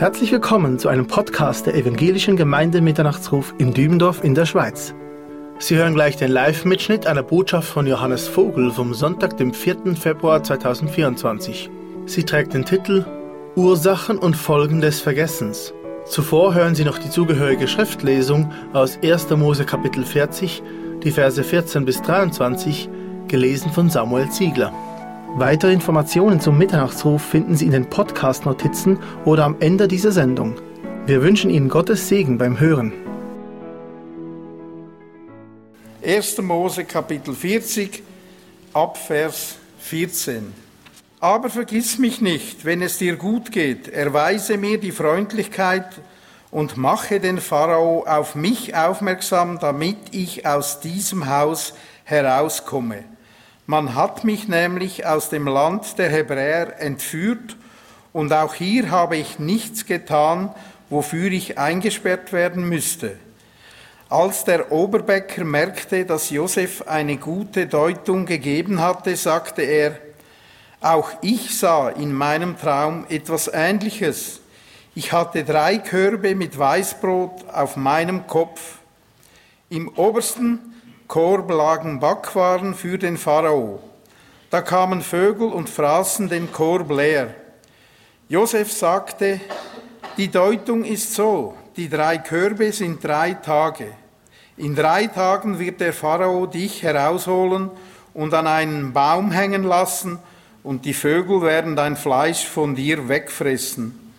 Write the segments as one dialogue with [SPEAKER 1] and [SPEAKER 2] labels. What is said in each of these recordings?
[SPEAKER 1] Herzlich willkommen zu einem Podcast der Evangelischen Gemeinde Mitternachtsruf in Dübendorf in der Schweiz. Sie hören gleich den Live-Mitschnitt einer Botschaft von Johannes Vogel vom Sonntag, dem 4. Februar 2024. Sie trägt den Titel Ursachen und Folgen des Vergessens. Zuvor hören Sie noch die zugehörige Schriftlesung aus 1. Mose Kapitel 40, die Verse 14 bis 23, gelesen von Samuel Ziegler. Weitere Informationen zum Mitternachtsruf finden Sie in den Podcast-Notizen oder am Ende dieser Sendung. Wir wünschen Ihnen Gottes Segen beim Hören.
[SPEAKER 2] 1. Mose Kapitel 40 ab Vers 14. Aber vergiss mich nicht, wenn es dir gut geht, erweise mir die Freundlichkeit und mache den Pharao auf mich aufmerksam, damit ich aus diesem Haus herauskomme. Man hat mich nämlich aus dem Land der Hebräer entführt und auch hier habe ich nichts getan, wofür ich eingesperrt werden müsste. Als der Oberbäcker merkte, dass Josef eine gute Deutung gegeben hatte, sagte er, auch ich sah in meinem Traum etwas Ähnliches. Ich hatte drei Körbe mit Weißbrot auf meinem Kopf. Im obersten Korb lagen Backwaren für den Pharao. Da kamen Vögel und fraßen den Korb leer. Josef sagte, die Deutung ist so, die drei Körbe sind drei Tage. In drei Tagen wird der Pharao dich herausholen und an einen Baum hängen lassen, und die Vögel werden dein Fleisch von dir wegfressen.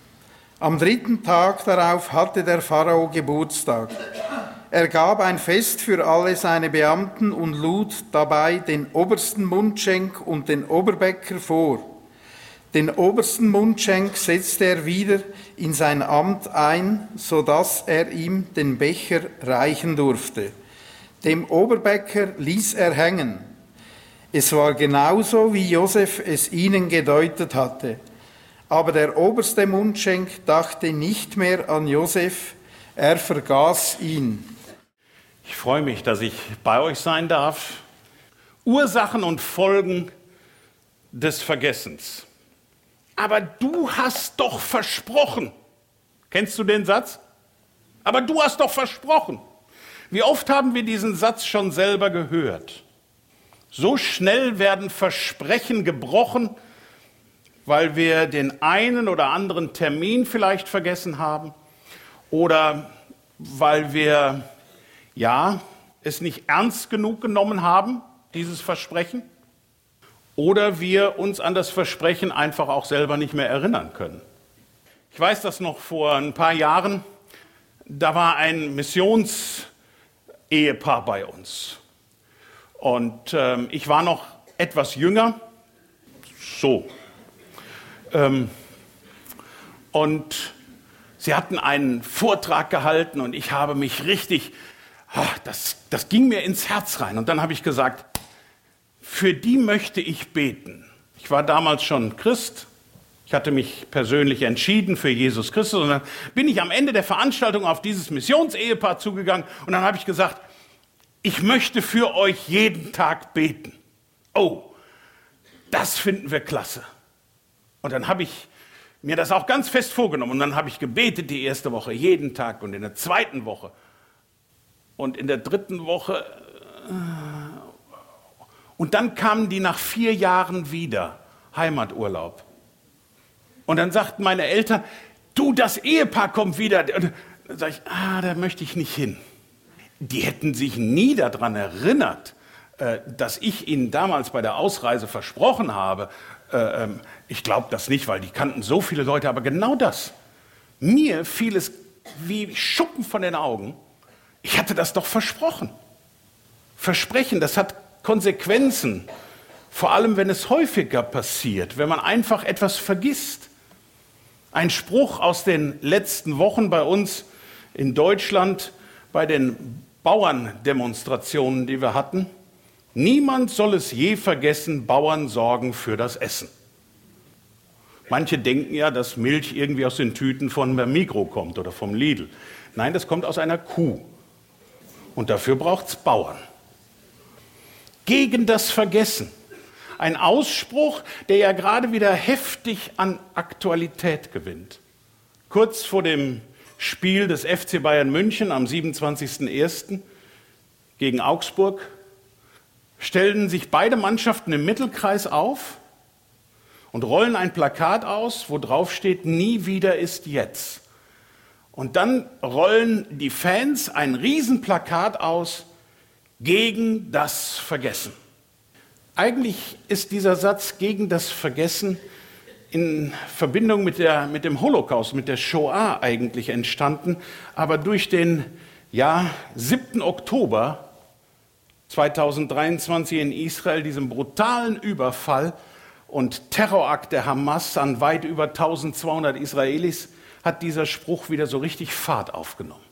[SPEAKER 2] Am dritten Tag darauf hatte der Pharao Geburtstag. Er gab ein Fest für alle seine Beamten und lud dabei den obersten Mundschenk und den Oberbäcker vor. Den obersten Mundschenk setzte er wieder in sein Amt ein, so dass er ihm den Becher reichen durfte. Dem Oberbäcker ließ er hängen. Es war genauso, wie Josef es ihnen gedeutet hatte. Aber der oberste Mundschenk dachte nicht mehr an Josef, er vergaß ihn.
[SPEAKER 3] Ich freue mich, dass ich bei euch sein darf. Ursachen und Folgen des Vergessens. Aber du hast doch versprochen. Kennst du den Satz? Aber du hast doch versprochen. Wie oft haben wir diesen Satz schon selber gehört? So schnell werden Versprechen gebrochen, weil wir den einen oder anderen Termin vielleicht vergessen haben oder weil wir ja, es nicht ernst genug genommen haben, dieses Versprechen, oder wir uns an das Versprechen einfach auch selber nicht mehr erinnern können. Ich weiß das noch vor ein paar Jahren, da war ein Missionsehepaar bei uns. Und ähm, ich war noch etwas jünger, so. Ähm, und sie hatten einen Vortrag gehalten und ich habe mich richtig das, das ging mir ins Herz rein. Und dann habe ich gesagt, für die möchte ich beten. Ich war damals schon Christ. Ich hatte mich persönlich entschieden für Jesus Christus. Und dann bin ich am Ende der Veranstaltung auf dieses Missionsehepaar zugegangen. Und dann habe ich gesagt, ich möchte für euch jeden Tag beten. Oh, das finden wir klasse. Und dann habe ich mir das auch ganz fest vorgenommen. Und dann habe ich gebetet die erste Woche, jeden Tag. Und in der zweiten Woche und in der dritten Woche. Äh, und dann kamen die nach vier Jahren wieder, Heimaturlaub. Und dann sagten meine Eltern, du, das Ehepaar kommt wieder. Und dann sage ich, ah, da möchte ich nicht hin. Die hätten sich nie daran erinnert, äh, dass ich ihnen damals bei der Ausreise versprochen habe. Äh, ähm, ich glaube das nicht, weil die kannten so viele Leute, aber genau das. Mir fiel es wie Schuppen von den Augen, ich hatte das doch versprochen. Versprechen, das hat Konsequenzen. Vor allem, wenn es häufiger passiert, wenn man einfach etwas vergisst. Ein Spruch aus den letzten Wochen bei uns in Deutschland bei den Bauerndemonstrationen, die wir hatten. Niemand soll es je vergessen, Bauern sorgen für das Essen. Manche denken ja, dass Milch irgendwie aus den Tüten von Mikro kommt oder vom Lidl. Nein, das kommt aus einer Kuh. Und dafür braucht es Bauern. Gegen das Vergessen. Ein Ausspruch, der ja gerade wieder heftig an Aktualität gewinnt. kurz vor dem Spiel des FC Bayern München am 27.01. gegen Augsburg, stellen sich beide Mannschaften im Mittelkreis auf und rollen ein Plakat aus, wo drauf steht, nie wieder ist jetzt. Und dann rollen die Fans ein Riesenplakat aus gegen das Vergessen. Eigentlich ist dieser Satz gegen das Vergessen in Verbindung mit, der, mit dem Holocaust, mit der Shoah eigentlich entstanden, aber durch den ja, 7. Oktober 2023 in Israel, diesem brutalen Überfall und Terrorakt der Hamas an weit über 1200 Israelis, hat dieser Spruch wieder so richtig Fahrt aufgenommen.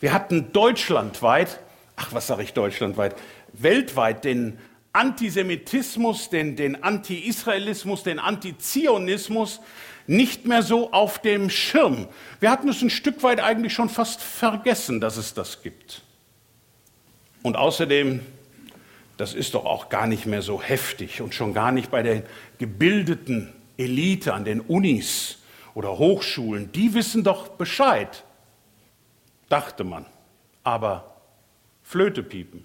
[SPEAKER 3] Wir hatten deutschlandweit, ach was sage ich deutschlandweit, weltweit den Antisemitismus, den, den Anti-Israelismus, den Antizionismus nicht mehr so auf dem Schirm. Wir hatten es ein Stück weit eigentlich schon fast vergessen, dass es das gibt. Und außerdem, das ist doch auch gar nicht mehr so heftig und schon gar nicht bei der gebildeten Elite an den Unis oder Hochschulen. Die wissen doch Bescheid, dachte man. Aber Flöte piepen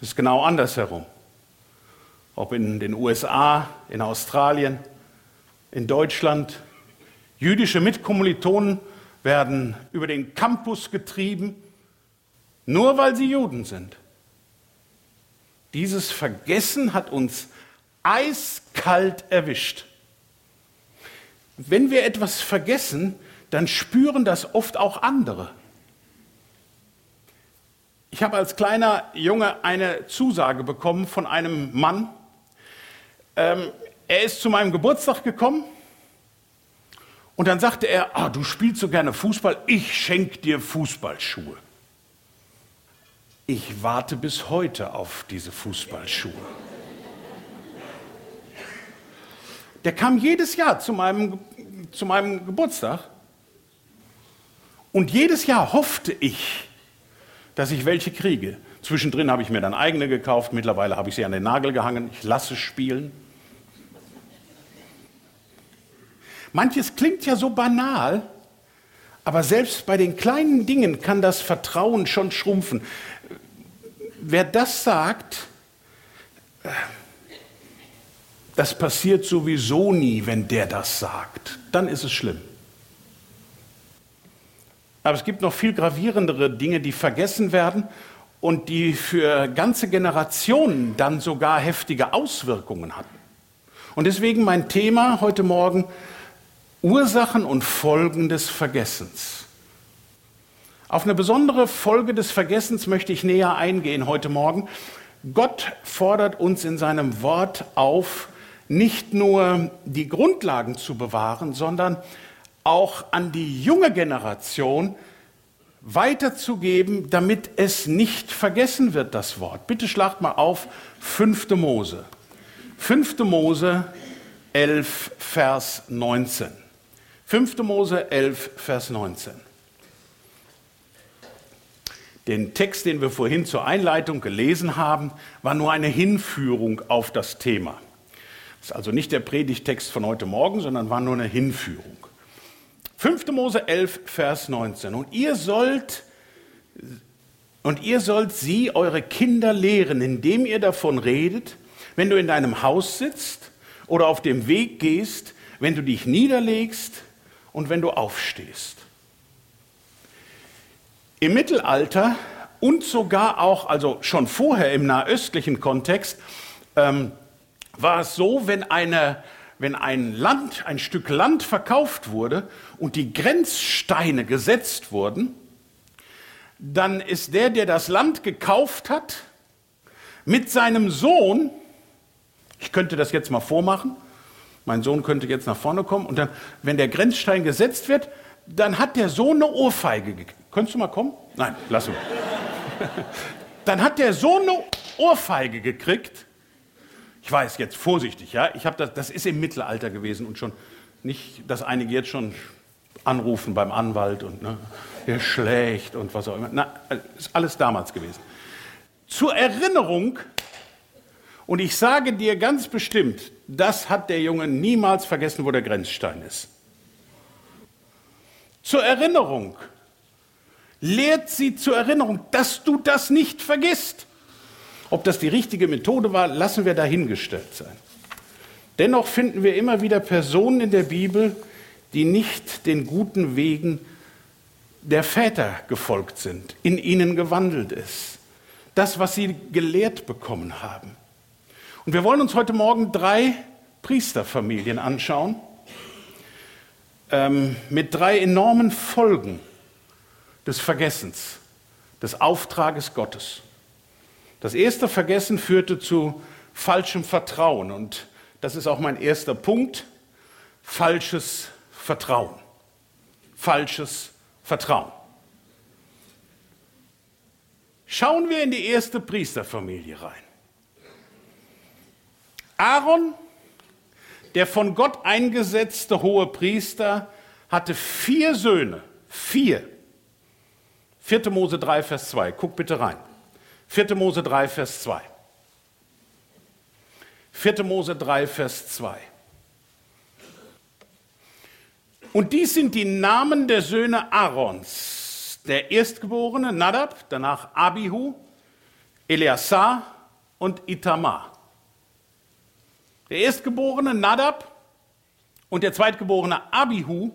[SPEAKER 3] ist genau andersherum. Ob in den USA, in Australien, in Deutschland. Jüdische Mitkommilitonen werden über den Campus getrieben nur weil sie Juden sind. Dieses Vergessen hat uns eiskalt erwischt. Wenn wir etwas vergessen, dann spüren das oft auch andere. Ich habe als kleiner Junge eine Zusage bekommen von einem Mann. Ähm, er ist zu meinem Geburtstag gekommen und dann sagte er, ah, du spielst so gerne Fußball, ich schenke dir Fußballschuhe. Ich warte bis heute auf diese Fußballschuhe. Der kam jedes Jahr zu meinem, zu meinem Geburtstag und jedes Jahr hoffte ich, dass ich welche kriege. Zwischendrin habe ich mir dann eigene gekauft, mittlerweile habe ich sie an den Nagel gehangen, ich lasse spielen. Manches klingt ja so banal, aber selbst bei den kleinen Dingen kann das Vertrauen schon schrumpfen wer das sagt, das passiert sowieso nie, wenn der das sagt, dann ist es schlimm. Aber es gibt noch viel gravierendere Dinge, die vergessen werden und die für ganze Generationen dann sogar heftige Auswirkungen hatten. Und deswegen mein Thema heute Morgen, Ursachen und Folgen des Vergessens. Auf eine besondere Folge des Vergessens möchte ich näher eingehen heute Morgen. Gott fordert uns in seinem Wort auf, nicht nur die Grundlagen zu bewahren, sondern auch an die junge Generation weiterzugeben, damit es nicht vergessen wird, das Wort. Bitte schlagt mal auf 5. Mose. 5. Mose 11, Vers 19. 5. Mose 11, Vers 19. Den Text, den wir vorhin zur Einleitung gelesen haben, war nur eine Hinführung auf das Thema. Das ist also nicht der Predigtext von heute Morgen, sondern war nur eine Hinführung. 5. Mose 11, Vers 19. Und ihr sollt, und ihr sollt sie, eure Kinder, lehren, indem ihr davon redet, wenn du in deinem Haus sitzt oder auf dem Weg gehst, wenn du dich niederlegst und wenn du aufstehst. Im Mittelalter und sogar auch, also schon vorher im nahöstlichen Kontext, ähm, war es so, wenn, eine, wenn ein Land, ein Stück Land verkauft wurde und die Grenzsteine gesetzt wurden, dann ist der, der das Land gekauft hat, mit seinem Sohn, ich könnte das jetzt mal vormachen, mein Sohn könnte jetzt nach vorne kommen und dann, wenn der Grenzstein gesetzt wird, dann hat der Sohn eine Ohrfeige gekriegt. Könntest du mal kommen? Nein, lass ihn. Dann hat der Sohn eine Ohrfeige gekriegt. Ich weiß jetzt vorsichtig, ja. Ich habe das, das ist im Mittelalter gewesen und schon nicht, dass einige jetzt schon anrufen beim Anwalt und ne, der schlägt und was auch immer. Na, ist alles damals gewesen. Zur Erinnerung, und ich sage dir ganz bestimmt, das hat der Junge niemals vergessen, wo der Grenzstein ist. zur Erinnerung. Lehrt sie zur Erinnerung, dass du das nicht vergisst. Ob das die richtige Methode war, lassen wir dahingestellt sein. Dennoch finden wir immer wieder Personen in der Bibel, die nicht den guten Wegen der Väter gefolgt sind, in ihnen gewandelt ist. Das, was sie gelehrt bekommen haben. Und wir wollen uns heute Morgen drei Priesterfamilien anschauen, ähm, mit drei enormen Folgen des Vergessens, des Auftrages Gottes. Das erste Vergessen führte zu falschem Vertrauen und das ist auch mein erster Punkt, falsches Vertrauen. Falsches Vertrauen. Schauen wir in die erste Priesterfamilie rein. Aaron, der von Gott eingesetzte hohe Priester, hatte vier Söhne. Vier. 4. Mose 3, Vers 2. Guck bitte rein. 4. Mose 3, Vers 2. 4. Mose 3, Vers 2. Und dies sind die Namen der Söhne Aarons. Der Erstgeborene Nadab, danach Abihu, Eleazar und Itamar. Der Erstgeborene Nadab und der Zweitgeborene Abihu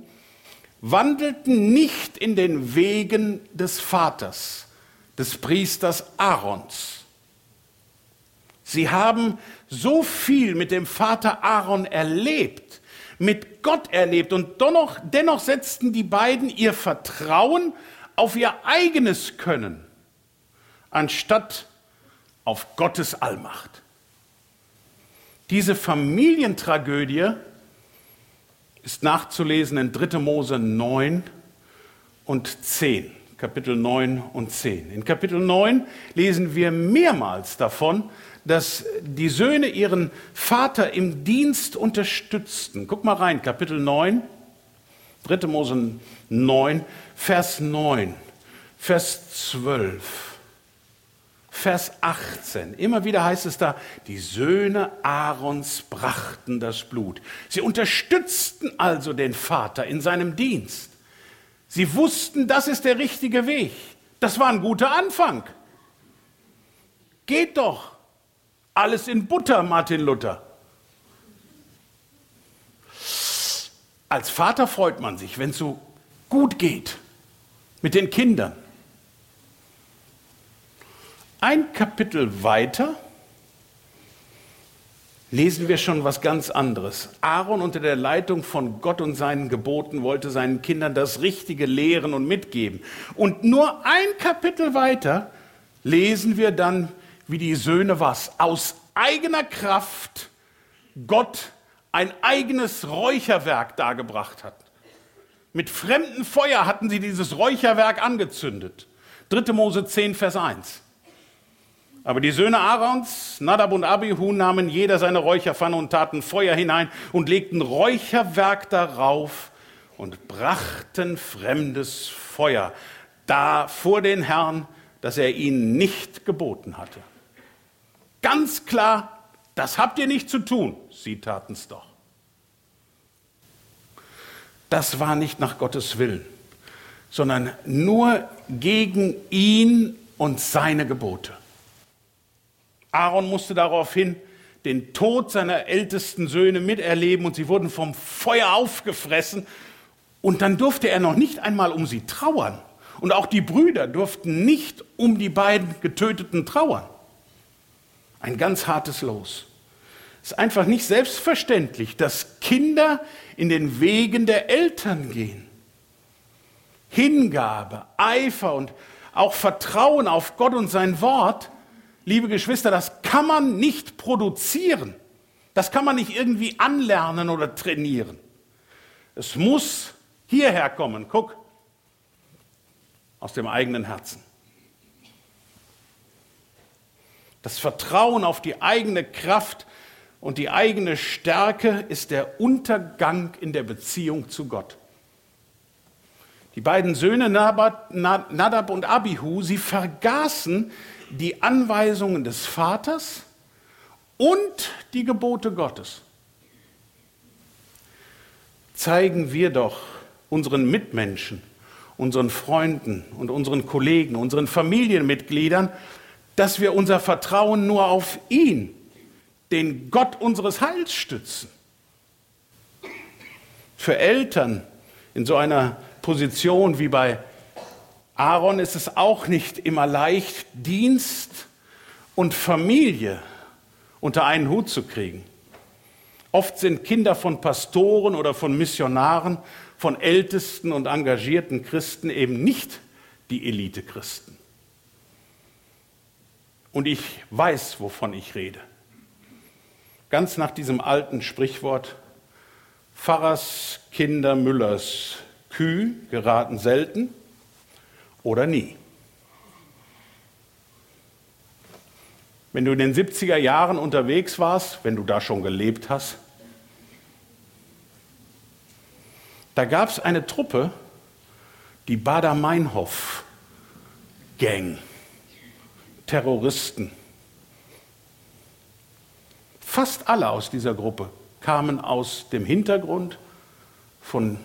[SPEAKER 3] wandelten nicht in den Wegen des Vaters, des Priesters Aarons. Sie haben so viel mit dem Vater Aaron erlebt, mit Gott erlebt und dennoch, dennoch setzten die beiden ihr Vertrauen auf ihr eigenes Können, anstatt auf Gottes Allmacht. Diese Familientragödie ist nachzulesen in 3. Mose 9 und 10. Kapitel 9 und 10. In Kapitel 9 lesen wir mehrmals davon, dass die Söhne ihren Vater im Dienst unterstützten. Guck mal rein, Kapitel 9, 3. Mose 9, Vers 9, Vers 12. Vers 18. Immer wieder heißt es da, die Söhne Aarons brachten das Blut. Sie unterstützten also den Vater in seinem Dienst. Sie wussten, das ist der richtige Weg. Das war ein guter Anfang. Geht doch. Alles in Butter, Martin Luther. Als Vater freut man sich, wenn es so gut geht mit den Kindern. Ein Kapitel weiter lesen wir schon was ganz anderes. Aaron unter der Leitung von Gott und seinen Geboten wollte seinen Kindern das Richtige lehren und mitgeben. Und nur ein Kapitel weiter lesen wir dann, wie die Söhne was aus eigener Kraft Gott ein eigenes Räucherwerk dargebracht hat. Mit fremdem Feuer hatten sie dieses Räucherwerk angezündet. 3. Mose 10, Vers 1. Aber die Söhne Aarons, Nadab und Abihu, nahmen jeder seine Räucherpfanne und taten Feuer hinein und legten Räucherwerk darauf und brachten fremdes Feuer da vor den Herrn, das er ihnen nicht geboten hatte. Ganz klar, das habt ihr nicht zu tun. Sie taten es doch. Das war nicht nach Gottes Willen, sondern nur gegen ihn und seine Gebote. Aaron musste daraufhin den Tod seiner ältesten Söhne miterleben und sie wurden vom Feuer aufgefressen. Und dann durfte er noch nicht einmal um sie trauern. Und auch die Brüder durften nicht um die beiden Getöteten trauern. Ein ganz hartes Los. Es ist einfach nicht selbstverständlich, dass Kinder in den Wegen der Eltern gehen. Hingabe, Eifer und auch Vertrauen auf Gott und sein Wort liebe Geschwister, das kann man nicht produzieren. Das kann man nicht irgendwie anlernen oder trainieren. Es muss hierher kommen. Guck, aus dem eigenen Herzen. Das Vertrauen auf die eigene Kraft und die eigene Stärke ist der Untergang in der Beziehung zu Gott. Die beiden Söhne Nadab und Abihu, sie vergaßen die Anweisungen des Vaters und die Gebote Gottes. Zeigen wir doch unseren Mitmenschen, unseren Freunden und unseren Kollegen, unseren Familienmitgliedern, dass wir unser Vertrauen nur auf ihn, den Gott unseres Heils stützen. Für Eltern in so einer Position wie bei Aaron ist es auch nicht immer leicht, Dienst und Familie unter einen Hut zu kriegen. Oft sind Kinder von Pastoren oder von Missionaren, von ältesten und engagierten Christen eben nicht die Elite-Christen. Und ich weiß, wovon ich rede. Ganz nach diesem alten Sprichwort, Pfarrers Kinder Müllers Kühe geraten selten oder nie. Wenn du in den 70er Jahren unterwegs warst, wenn du da schon gelebt hast, da gab es eine Truppe, die Bader-Meinhof-Gang, Terroristen. Fast alle aus dieser Gruppe kamen aus dem Hintergrund von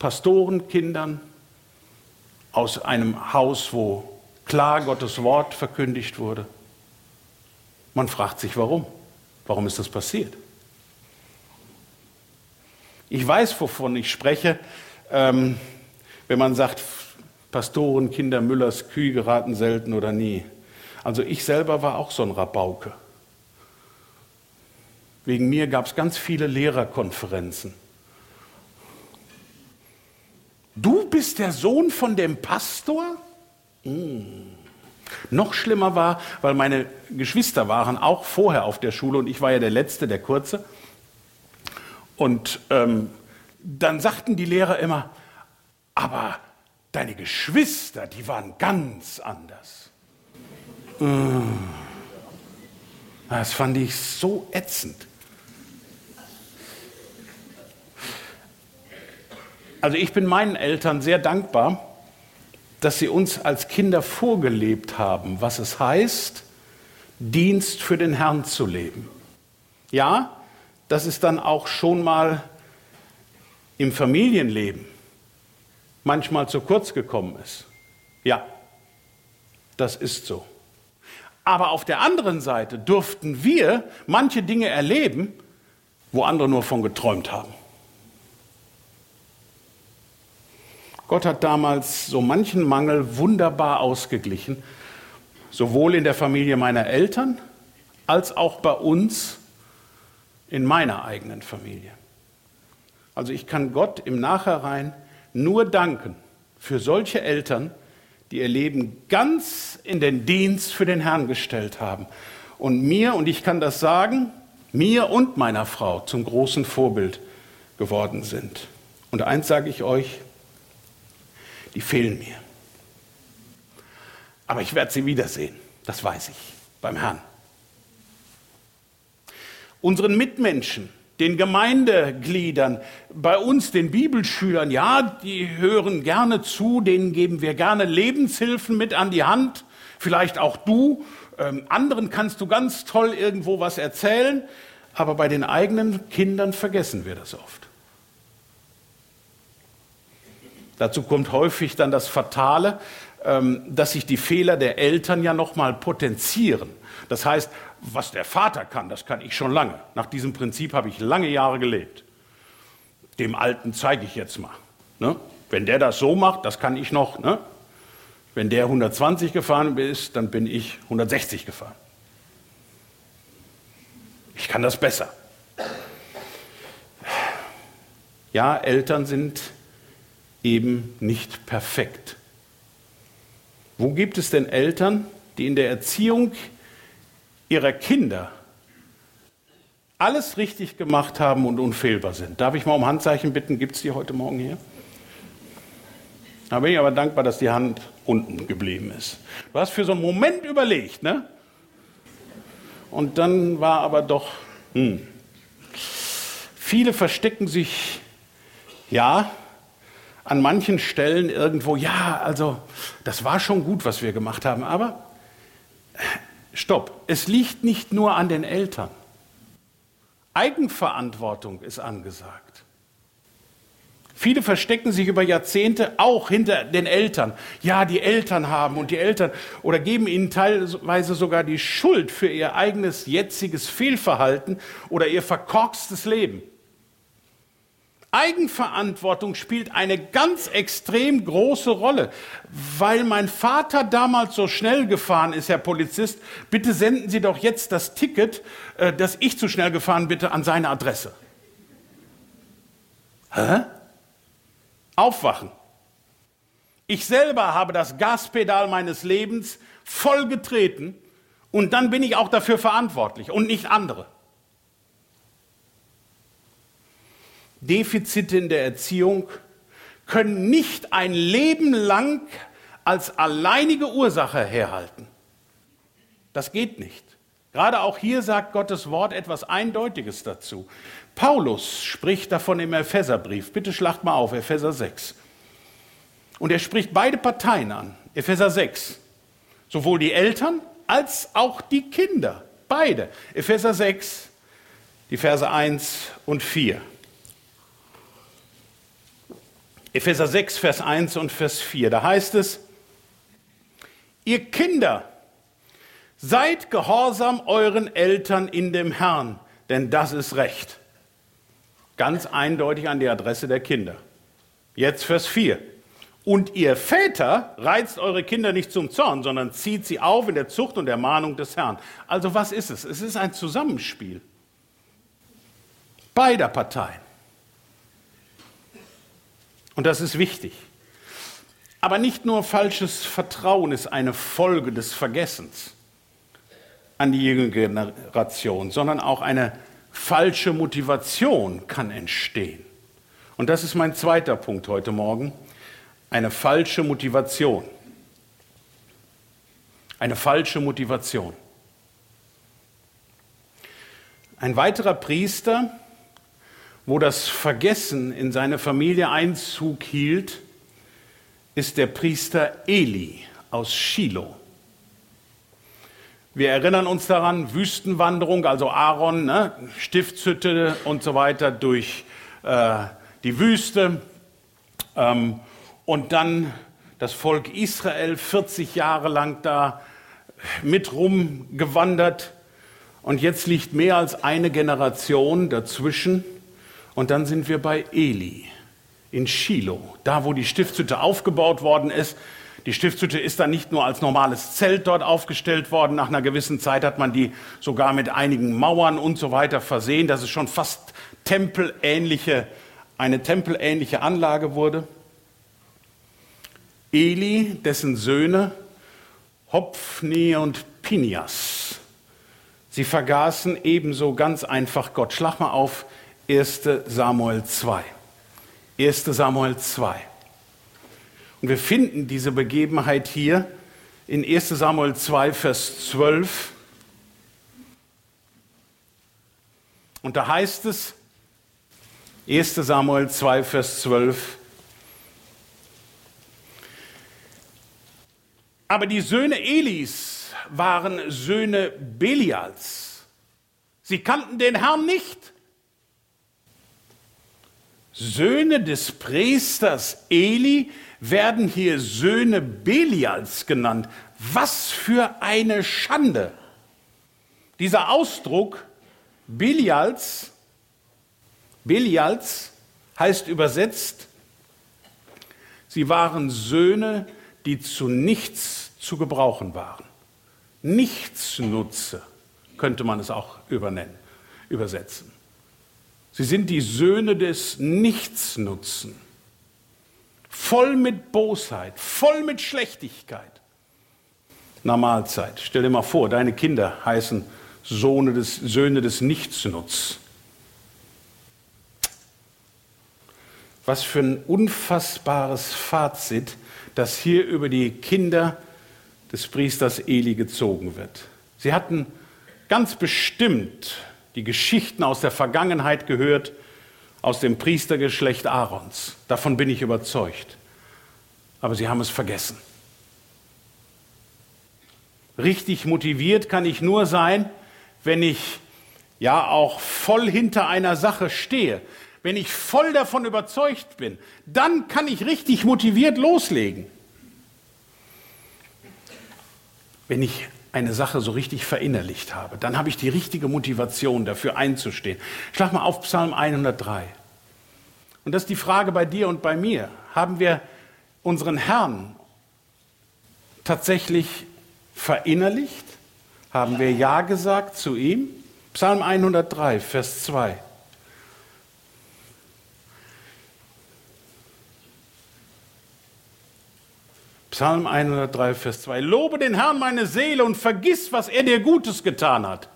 [SPEAKER 3] Pastorenkindern, aus einem Haus, wo klar Gottes Wort verkündigt wurde. Man fragt sich, warum? Warum ist das passiert? Ich weiß, wovon ich spreche, ähm, wenn man sagt, Pastoren, Kinder Müllers Kühe geraten selten oder nie. Also ich selber war auch so ein Rabauke. Wegen mir gab es ganz viele Lehrerkonferenzen. Du bist der Sohn von dem Pastor? Mmh. Noch schlimmer war, weil meine Geschwister waren auch vorher auf der Schule und ich war ja der Letzte, der Kurze. Und ähm, dann sagten die Lehrer immer, aber deine Geschwister, die waren ganz anders. Mmh. Das fand ich so ätzend. Also ich bin meinen Eltern sehr dankbar, dass sie uns als Kinder vorgelebt haben, was es heißt, Dienst für den Herrn zu leben. Ja, das ist dann auch schon mal im Familienleben manchmal zu kurz gekommen ist. Ja, das ist so. Aber auf der anderen Seite durften wir manche Dinge erleben, wo andere nur von geträumt haben. Gott hat damals so manchen Mangel wunderbar ausgeglichen, sowohl in der Familie meiner Eltern als auch bei uns in meiner eigenen Familie. Also ich kann Gott im Nachhinein nur danken für solche Eltern, die ihr Leben ganz in den Dienst für den Herrn gestellt haben und mir, und ich kann das sagen, mir und meiner Frau zum großen Vorbild geworden sind. Und eins sage ich euch, die fehlen mir. Aber ich werde sie wiedersehen, das weiß ich, beim Herrn. Unseren Mitmenschen, den Gemeindegliedern, bei uns, den Bibelschülern, ja, die hören gerne zu, denen geben wir gerne Lebenshilfen mit an die Hand, vielleicht auch du. Ähm, anderen kannst du ganz toll irgendwo was erzählen, aber bei den eigenen Kindern vergessen wir das oft. Dazu kommt häufig dann das Fatale, ähm, dass sich die Fehler der Eltern ja nochmal potenzieren. Das heißt, was der Vater kann, das kann ich schon lange. Nach diesem Prinzip habe ich lange Jahre gelebt. Dem Alten zeige ich jetzt mal. Ne? Wenn der das so macht, das kann ich noch. Ne? Wenn der 120 gefahren ist, dann bin ich 160 gefahren. Ich kann das besser. Ja, Eltern sind eben nicht perfekt. Wo gibt es denn Eltern, die in der Erziehung ihrer Kinder alles richtig gemacht haben und unfehlbar sind? Darf ich mal um Handzeichen bitten? Gibt es die heute Morgen hier? Da bin ich aber dankbar, dass die Hand unten geblieben ist. Du hast für so einen Moment überlegt, ne? Und dann war aber doch, hm. viele verstecken sich, ja, an manchen Stellen irgendwo, ja, also das war schon gut, was wir gemacht haben, aber stopp, es liegt nicht nur an den Eltern. Eigenverantwortung ist angesagt. Viele verstecken sich über Jahrzehnte auch hinter den Eltern. Ja, die Eltern haben und die Eltern oder geben ihnen teilweise sogar die Schuld für ihr eigenes jetziges Fehlverhalten oder ihr verkorkstes Leben. Eigenverantwortung spielt eine ganz extrem große Rolle. Weil mein Vater damals so schnell gefahren ist, Herr Polizist, bitte senden Sie doch jetzt das Ticket, äh, dass ich zu schnell gefahren bitte, an seine Adresse. Hä? Aufwachen. Ich selber habe das Gaspedal meines Lebens voll getreten und dann bin ich auch dafür verantwortlich und nicht andere. Defizite in der Erziehung können nicht ein Leben lang als alleinige Ursache herhalten. Das geht nicht. Gerade auch hier sagt Gottes Wort etwas Eindeutiges dazu. Paulus spricht davon im Epheserbrief. Bitte schlacht mal auf, Epheser 6. Und er spricht beide Parteien an. Epheser 6. Sowohl die Eltern als auch die Kinder. Beide. Epheser 6, die Verse 1 und 4. Epheser 6, Vers 1 und Vers 4. Da heißt es, ihr Kinder, seid gehorsam euren Eltern in dem Herrn, denn das ist Recht. Ganz eindeutig an die Adresse der Kinder. Jetzt Vers 4. Und ihr Väter reizt eure Kinder nicht zum Zorn, sondern zieht sie auf in der Zucht und Ermahnung des Herrn. Also was ist es? Es ist ein Zusammenspiel beider Parteien. Und das ist wichtig. Aber nicht nur falsches Vertrauen ist eine Folge des Vergessens an die junge Generation, sondern auch eine falsche Motivation kann entstehen. Und das ist mein zweiter Punkt heute Morgen. Eine falsche Motivation. Eine falsche Motivation. Ein weiterer Priester wo das Vergessen in seine Familie Einzug hielt, ist der Priester Eli aus Shiloh. Wir erinnern uns daran, Wüstenwanderung, also Aaron, ne, Stiftshütte und so weiter durch äh, die Wüste. Ähm, und dann das Volk Israel 40 Jahre lang da mit rumgewandert. Und jetzt liegt mehr als eine Generation dazwischen. Und dann sind wir bei Eli in Shiloh, da wo die Stiftshütte aufgebaut worden ist. Die Stiftshütte ist dann nicht nur als normales Zelt dort aufgestellt worden. Nach einer gewissen Zeit hat man die sogar mit einigen Mauern und so weiter versehen, dass es schon fast tempelähnliche, eine tempelähnliche Anlage wurde. Eli, dessen Söhne Hopfni und Pinias, sie vergaßen ebenso ganz einfach Gott. Schlag mal auf 1 Samuel 2. 1 Samuel 2. Und wir finden diese Begebenheit hier in 1 Samuel 2, Vers 12. Und da heißt es, 1 Samuel 2, Vers 12, aber die Söhne Elis waren Söhne Belials. Sie kannten den Herrn nicht. Söhne des Priesters Eli werden hier Söhne Belials genannt. Was für eine Schande! Dieser Ausdruck Belials, Belials heißt übersetzt, sie waren Söhne, die zu nichts zu gebrauchen waren. Nichtsnutze könnte man es auch übernennen, übersetzen. Sie sind die Söhne des Nichtsnutzen, voll mit Bosheit, voll mit Schlechtigkeit. Na Mahlzeit. Stell dir mal vor, deine Kinder heißen Söhne des, Söhne des Nichtsnutz. Was für ein unfassbares Fazit, das hier über die Kinder des Priesters Eli gezogen wird. Sie hatten ganz bestimmt die Geschichten aus der Vergangenheit gehört, aus dem Priestergeschlecht Aarons. Davon bin ich überzeugt. Aber sie haben es vergessen. Richtig motiviert kann ich nur sein, wenn ich ja auch voll hinter einer Sache stehe. wenn ich voll davon überzeugt bin, dann kann ich richtig motiviert loslegen. Wenn ich eine Sache so richtig verinnerlicht habe, dann habe ich die richtige Motivation dafür einzustehen. Schlag mal auf Psalm 103. Und das ist die Frage bei dir und bei mir. Haben wir unseren Herrn tatsächlich verinnerlicht? Haben wir Ja gesagt zu ihm? Psalm 103, Vers 2. Psalm 103, Vers 2. Lobe den Herrn meine Seele und vergiss, was er dir Gutes getan hat.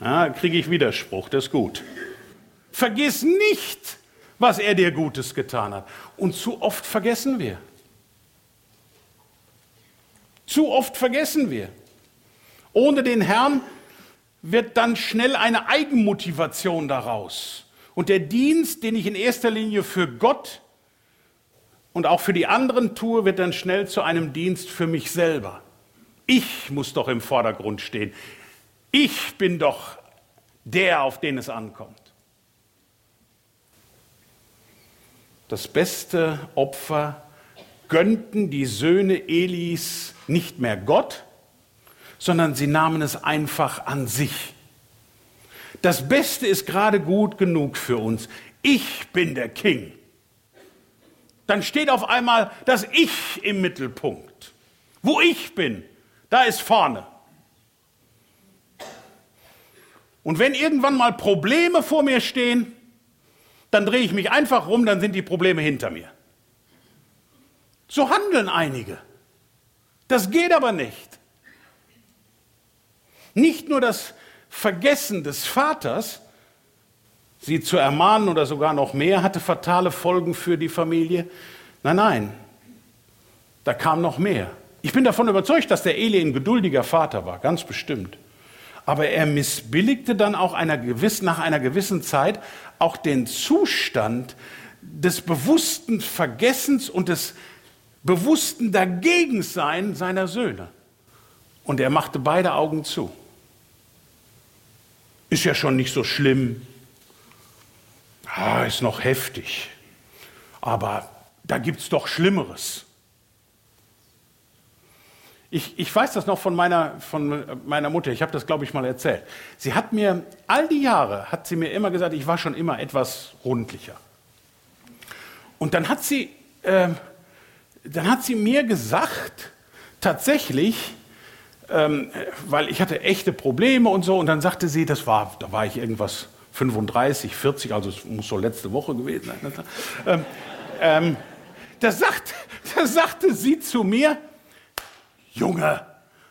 [SPEAKER 3] Ja, kriege ich Widerspruch, das ist gut. Vergiss nicht, was er dir Gutes getan hat. Und zu oft vergessen wir. Zu oft vergessen wir. Ohne den Herrn wird dann schnell eine Eigenmotivation daraus. Und der Dienst, den ich in erster Linie für Gott und auch für die anderen tue, wird dann schnell zu einem Dienst für mich selber. Ich muss doch im Vordergrund stehen. Ich bin doch der, auf den es ankommt. Das beste Opfer gönnten die Söhne Elis nicht mehr Gott, sondern sie nahmen es einfach an sich. Das Beste ist gerade gut genug für uns. Ich bin der King. Dann steht auf einmal das Ich im Mittelpunkt. Wo ich bin, da ist vorne. Und wenn irgendwann mal Probleme vor mir stehen, dann drehe ich mich einfach rum, dann sind die Probleme hinter mir. So handeln einige. Das geht aber nicht. Nicht nur das Vergessen des Vaters, sie zu ermahnen oder sogar noch mehr, hatte fatale Folgen für die Familie. Nein, nein, da kam noch mehr. Ich bin davon überzeugt, dass der Eli ein geduldiger Vater war, ganz bestimmt. Aber er missbilligte dann auch einer gewissen, nach einer gewissen Zeit auch den Zustand des bewussten Vergessens und des bewussten Dagegensein seiner Söhne. Und er machte beide Augen zu. Ist ja schon nicht so schlimm. Ah, ist noch heftig. Aber da gibt es doch Schlimmeres. Ich, ich weiß das noch von meiner, von meiner Mutter, ich habe das, glaube ich, mal erzählt. Sie hat mir, all die Jahre, hat sie mir immer gesagt, ich war schon immer etwas rundlicher. Und dann hat sie, äh, dann hat sie mir gesagt, tatsächlich, ähm, weil ich hatte echte Probleme und so, und dann sagte sie, das war, da war ich irgendwas 35, 40, also es muss so letzte Woche gewesen sein. Ähm, ähm, da, sagt, da sagte sie zu mir, Junge,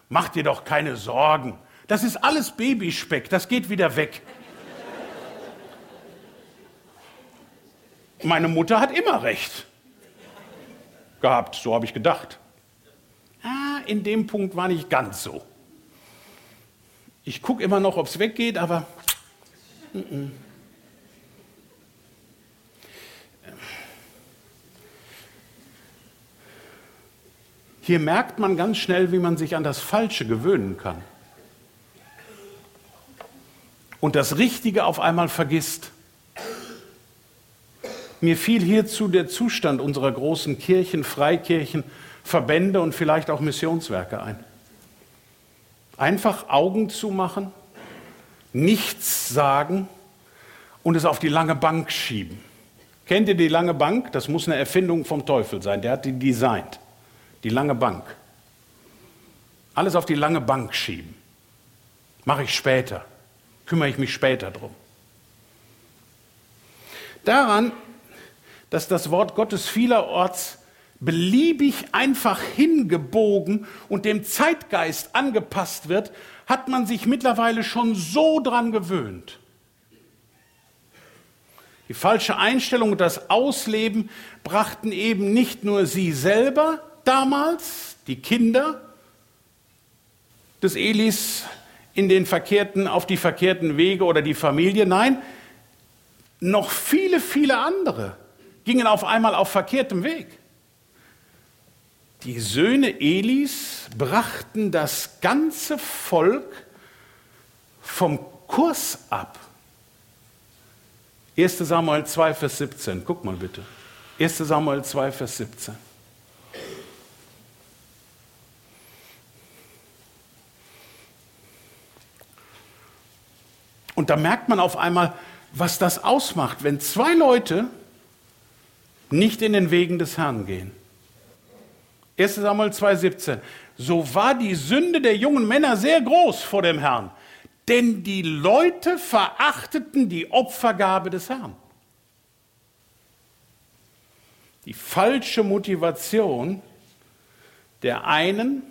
[SPEAKER 3] mach dir doch keine Sorgen. Das ist alles Babyspeck, das geht wieder weg. Meine Mutter hat immer recht gehabt, so habe ich gedacht. Ah, in dem Punkt war nicht ganz so. Ich gucke immer noch, ob es weggeht, aber. Mm -mm. Hier merkt man ganz schnell, wie man sich an das Falsche gewöhnen kann. Und das Richtige auf einmal vergisst. Mir fiel hierzu der Zustand unserer großen Kirchen, Freikirchen, Verbände und vielleicht auch Missionswerke ein. Einfach Augen zu machen, nichts sagen und es auf die lange Bank schieben. Kennt ihr die lange Bank? Das muss eine Erfindung vom Teufel sein. Der hat die designt. Die lange Bank. Alles auf die lange Bank schieben. Mache ich später. Kümmere ich mich später drum. Daran, dass das Wort Gottes vielerorts beliebig einfach hingebogen und dem Zeitgeist angepasst wird, hat man sich mittlerweile schon so dran gewöhnt. Die falsche Einstellung und das Ausleben brachten eben nicht nur sie selber, damals, die Kinder des Elis, in den verkehrten, auf die verkehrten Wege oder die Familie. Nein, noch viele, viele andere gingen auf einmal auf verkehrtem Weg. Die Söhne Elis brachten das ganze Volk vom Kurs ab. 1 Samuel 2, Vers 17. Guck mal bitte. 1 Samuel 2, Vers 17. Und da merkt man auf einmal, was das ausmacht, wenn zwei Leute nicht in den Wegen des Herrn gehen. 1 Samuel 2,17. So war die Sünde der jungen Männer sehr groß vor dem Herrn, denn die Leute verachteten die Opfergabe des Herrn. Die falsche Motivation der einen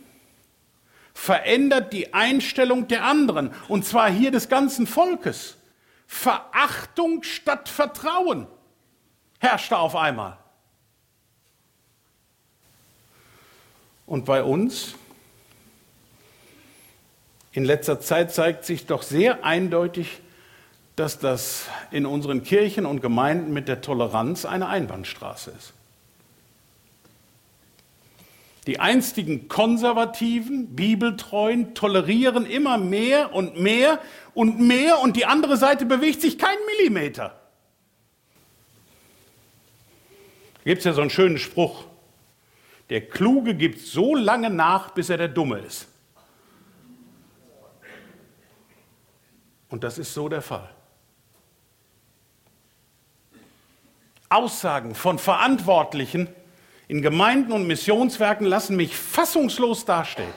[SPEAKER 3] verändert die Einstellung der anderen, und zwar hier des ganzen Volkes. Verachtung statt Vertrauen herrschte auf einmal. Und bei uns in letzter Zeit zeigt sich doch sehr eindeutig, dass das in unseren Kirchen und Gemeinden mit der Toleranz eine Einbahnstraße ist. Die einstigen Konservativen, Bibeltreuen tolerieren immer mehr und mehr und mehr und die andere Seite bewegt sich keinen Millimeter. Da gibt es ja so einen schönen Spruch. Der Kluge gibt so lange nach, bis er der Dumme ist. Und das ist so der Fall. Aussagen von Verantwortlichen, in Gemeinden und Missionswerken lassen mich fassungslos dastehen.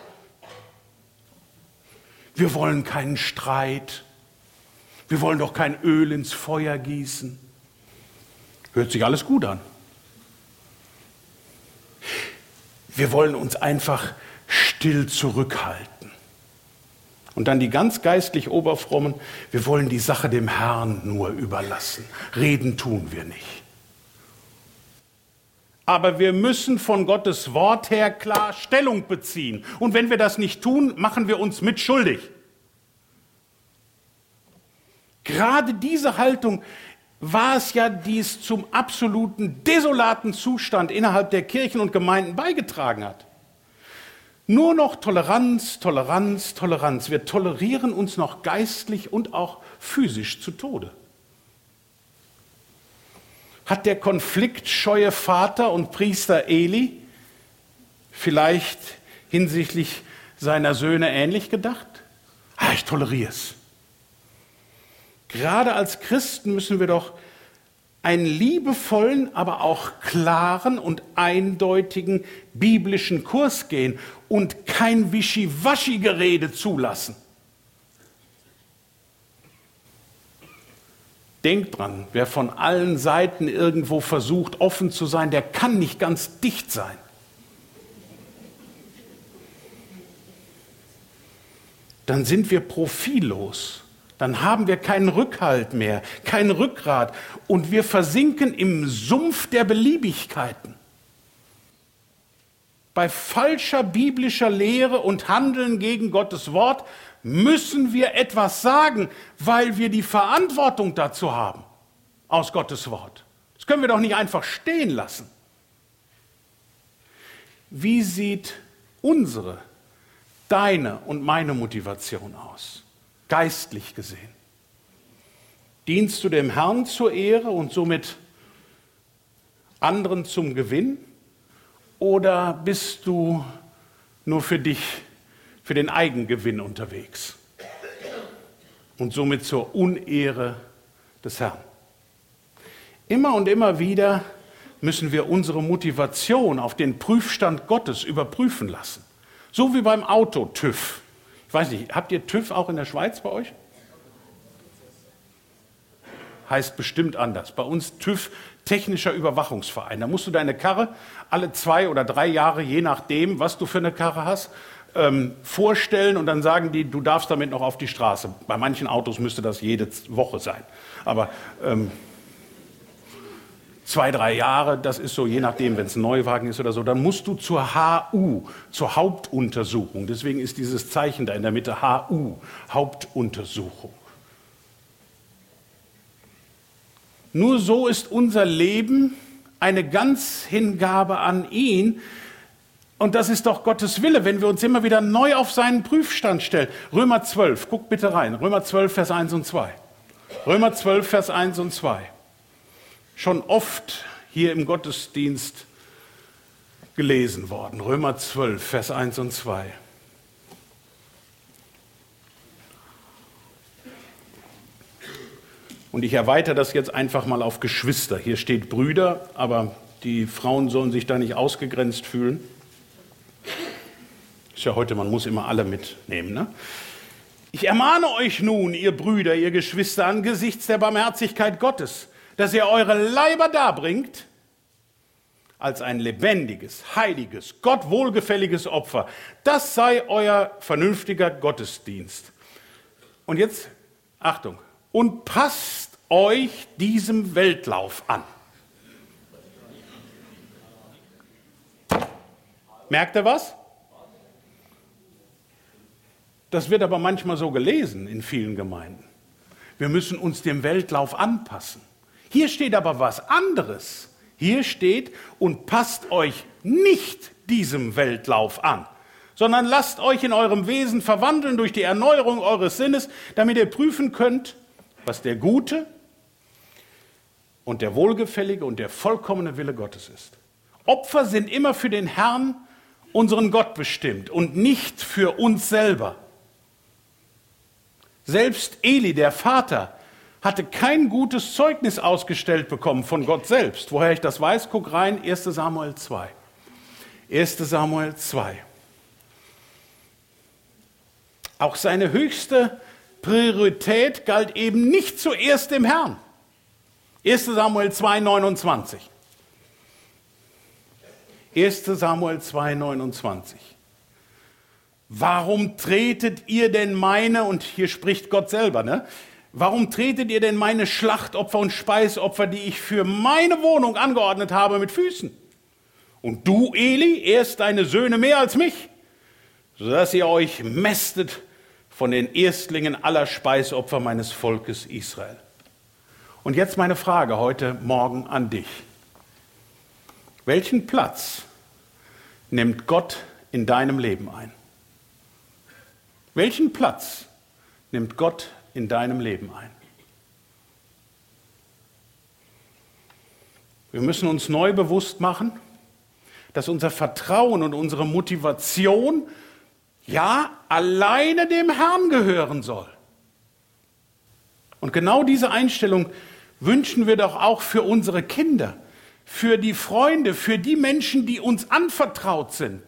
[SPEAKER 3] Wir wollen keinen Streit. Wir wollen doch kein Öl ins Feuer gießen. Hört sich alles gut an. Wir wollen uns einfach still zurückhalten. Und dann die ganz geistlich Oberfrommen, wir wollen die Sache dem Herrn nur überlassen. Reden tun wir nicht aber wir müssen von Gottes Wort her klar Stellung beziehen. Und wenn wir das nicht tun, machen wir uns mitschuldig. Gerade diese Haltung war es ja, die es zum absoluten desolaten Zustand innerhalb der Kirchen und Gemeinden beigetragen hat. Nur noch Toleranz, Toleranz, Toleranz. Wir tolerieren uns noch geistlich und auch physisch zu Tode. Hat der konfliktscheue Vater und Priester Eli vielleicht hinsichtlich seiner Söhne ähnlich gedacht? Ah, ich toleriere es. Gerade als Christen müssen wir doch einen liebevollen, aber auch klaren und eindeutigen biblischen Kurs gehen und kein Wischiwaschi-Gerede zulassen. Denkt dran, wer von allen Seiten irgendwo versucht, offen zu sein, der kann nicht ganz dicht sein. Dann sind wir profillos. Dann haben wir keinen Rückhalt mehr, kein Rückgrat und wir versinken im Sumpf der Beliebigkeiten. Bei falscher biblischer Lehre und Handeln gegen Gottes Wort müssen wir etwas sagen, weil wir die Verantwortung dazu haben aus Gottes Wort. Das können wir doch nicht einfach stehen lassen. Wie sieht unsere, deine und meine Motivation aus, geistlich gesehen? Dienst du dem Herrn zur Ehre und somit anderen zum Gewinn? Oder bist du nur für dich für den Eigengewinn unterwegs und somit zur Unehre des Herrn. Immer und immer wieder müssen wir unsere Motivation auf den Prüfstand Gottes überprüfen lassen. So wie beim Auto TÜV. Ich weiß nicht, habt ihr TÜV auch in der Schweiz bei euch? Heißt bestimmt anders. Bei uns TÜV, Technischer Überwachungsverein. Da musst du deine Karre alle zwei oder drei Jahre, je nachdem, was du für eine Karre hast, ähm, vorstellen und dann sagen die, du darfst damit noch auf die Straße. Bei manchen Autos müsste das jede Woche sein. Aber ähm, zwei, drei Jahre, das ist so, je nachdem, wenn es ein Neuwagen ist oder so, dann musst du zur HU, zur Hauptuntersuchung. Deswegen ist dieses Zeichen da in der Mitte HU, Hauptuntersuchung. Nur so ist unser Leben eine ganz Hingabe an ihn, Und das ist doch Gottes Wille, wenn wir uns immer wieder neu auf seinen Prüfstand stellen. Römer 12, guck bitte rein. Römer 12, Vers 1 und 2. Römer 12, Vers 1 und 2. Schon oft hier im Gottesdienst gelesen worden. Römer 12, Vers 1 und 2. Und ich erweitere das jetzt einfach mal auf Geschwister. Hier steht Brüder, aber die Frauen sollen sich da nicht ausgegrenzt fühlen. Ist ja heute, man muss immer alle mitnehmen. Ne? Ich ermahne euch nun, ihr Brüder, ihr Geschwister, angesichts der Barmherzigkeit Gottes, dass ihr eure Leiber darbringt als ein lebendiges, heiliges, Gott wohlgefälliges Opfer. Das sei euer vernünftiger Gottesdienst. Und jetzt, Achtung, und passt euch diesem Weltlauf an. Merkt ihr was? Das wird aber manchmal so gelesen in vielen Gemeinden. Wir müssen uns dem Weltlauf anpassen. Hier steht aber was anderes. Hier steht, und passt euch nicht diesem Weltlauf an, sondern lasst euch in eurem Wesen verwandeln durch die Erneuerung eures Sinnes, damit ihr prüfen könnt, was der gute und der wohlgefällige und der vollkommene Wille Gottes ist. Opfer sind immer für den Herrn, unseren Gott bestimmt und nicht für uns selber. Selbst Eli, der Vater, hatte kein gutes Zeugnis ausgestellt bekommen von Gott selbst. Woher ich das weiß, guck rein, 1 Samuel 2. 1 Samuel 2. Auch seine höchste Priorität galt eben nicht zuerst dem Herrn. 1 Samuel 2, 29. 1 Samuel 2, 29. Warum tretet ihr denn meine, und hier spricht Gott selber, ne? Warum tretet ihr denn meine Schlachtopfer und Speisopfer, die ich für meine Wohnung angeordnet habe, mit Füßen? Und du, Eli, erst deine Söhne mehr als mich, sodass ihr euch mästet von den Erstlingen aller Speisopfer meines Volkes Israel. Und jetzt meine Frage heute Morgen an dich. Welchen Platz nimmt Gott in deinem Leben ein? Welchen Platz nimmt Gott in deinem Leben ein? Wir müssen uns neu bewusst machen, dass unser Vertrauen und unsere Motivation ja alleine dem Herrn gehören soll. Und genau diese Einstellung wünschen wir doch auch für unsere Kinder, für die Freunde, für die Menschen, die uns anvertraut sind.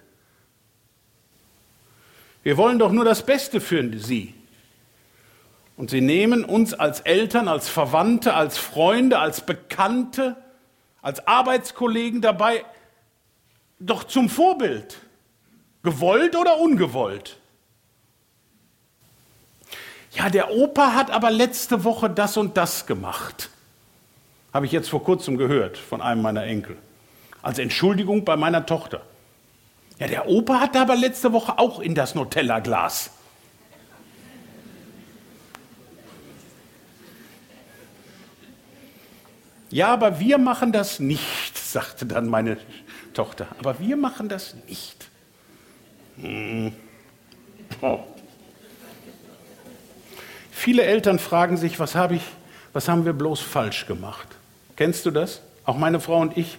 [SPEAKER 3] Wir wollen doch nur das Beste für sie. Und sie nehmen uns als Eltern, als Verwandte, als Freunde, als Bekannte, als Arbeitskollegen dabei doch zum Vorbild. Gewollt oder ungewollt? Ja, der Opa hat aber letzte Woche das und das gemacht. Habe ich jetzt vor kurzem gehört von einem meiner Enkel. Als Entschuldigung bei meiner Tochter. Ja, der Opa hat aber letzte Woche auch in das Nutella-Glas. Ja, aber wir machen das nicht, sagte dann meine Tochter. Aber wir machen das nicht. Hm. Oh. Viele Eltern fragen sich, was, hab ich, was haben wir bloß falsch gemacht? Kennst du das? Auch meine Frau und ich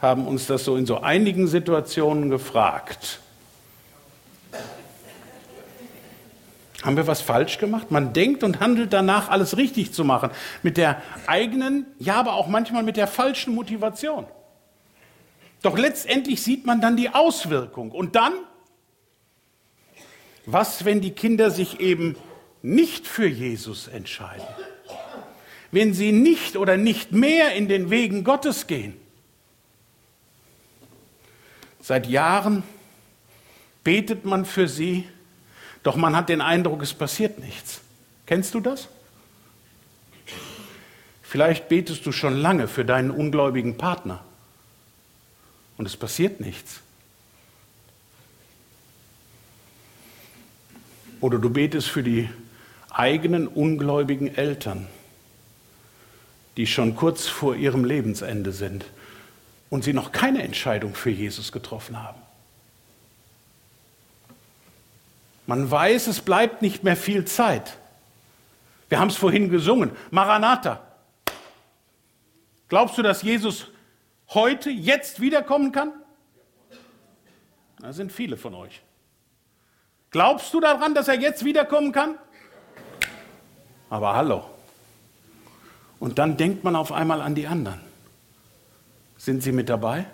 [SPEAKER 3] haben uns das so in so einigen Situationen gefragt. Haben wir was falsch gemacht? Man denkt und handelt danach, alles richtig zu machen. Mit der eigenen, ja, aber auch manchmal mit der falschen Motivation. Doch letztendlich sieht man dann die Auswirkung. Und dann, was, wenn die Kinder sich eben nicht für Jesus entscheiden? Wenn sie nicht oder nicht mehr in den Wegen Gottes gehen? Seit Jahren betet man für sie, doch man hat den Eindruck, es passiert nichts. Kennst du das? Vielleicht betest du schon lange für deinen ungläubigen Partner und es passiert nichts. Oder du betest für die eigenen ungläubigen Eltern, die schon kurz vor ihrem Lebensende sind und sie noch keine Entscheidung für Jesus getroffen haben. Man weiß, es bleibt nicht mehr viel Zeit. Wir haben es vorhin gesungen. Maranatha. Glaubst du, dass Jesus heute, jetzt wiederkommen kann? Da sind viele von euch. Glaubst du daran, dass er jetzt wiederkommen kann? Aber hallo. Und dann denkt man auf einmal an die anderen. Sind sie mit dabei?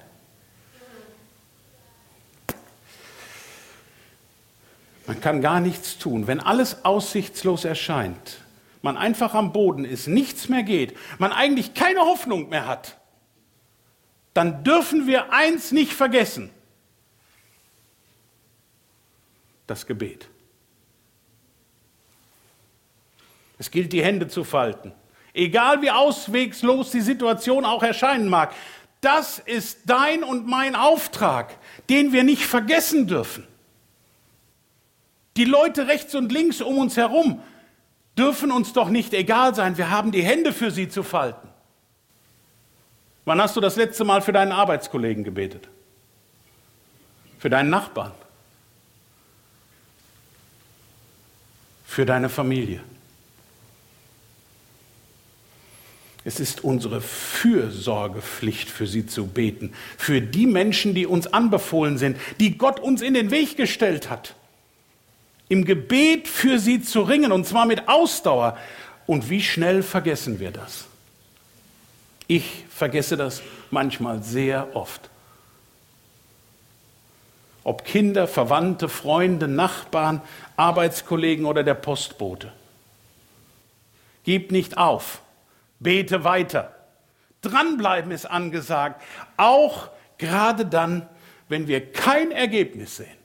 [SPEAKER 3] Man kann gar nichts tun. Wenn alles aussichtslos erscheint, man einfach am Boden ist, nichts mehr geht, man eigentlich keine Hoffnung mehr hat, dann dürfen wir eins nicht vergessen. Das Gebet. Es gilt, die Hände zu falten. Egal wie auswegslos die Situation auch erscheinen mag, das ist dein und mein Auftrag, den wir nicht vergessen dürfen. Die Leute rechts und links um uns herum dürfen uns doch nicht egal sein. Wir haben die Hände für sie zu falten. Wann hast du das letzte Mal für deinen Arbeitskollegen gebetet? Für deinen Nachbarn? Für deine Familie? Es ist unsere Fürsorgepflicht, für sie zu beten, für die Menschen, die uns anbefohlen sind, die Gott uns in den Weg gestellt hat. Im Gebet für sie zu ringen, und zwar mit Ausdauer. Und wie schnell vergessen wir das? Ich vergesse das manchmal sehr oft. Ob Kinder, Verwandte, Freunde, Nachbarn, Arbeitskollegen oder der Postbote. Gib nicht auf. Bete weiter. Dranbleiben ist angesagt, auch gerade dann, wenn wir kein Ergebnis sehen.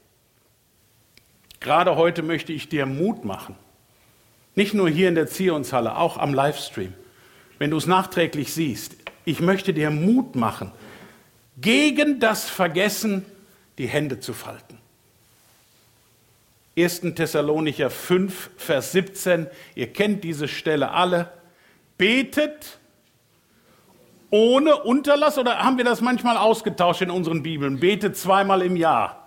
[SPEAKER 3] Gerade heute möchte ich dir Mut machen. Nicht nur hier in der Zionshalle, auch am Livestream. Wenn du es nachträglich siehst, ich möchte dir Mut machen, gegen das Vergessen die Hände zu falten. 1. Thessalonicher 5, Vers 17, ihr kennt diese Stelle alle betet ohne Unterlass oder haben wir das manchmal ausgetauscht in unseren Bibeln? Betet zweimal im Jahr.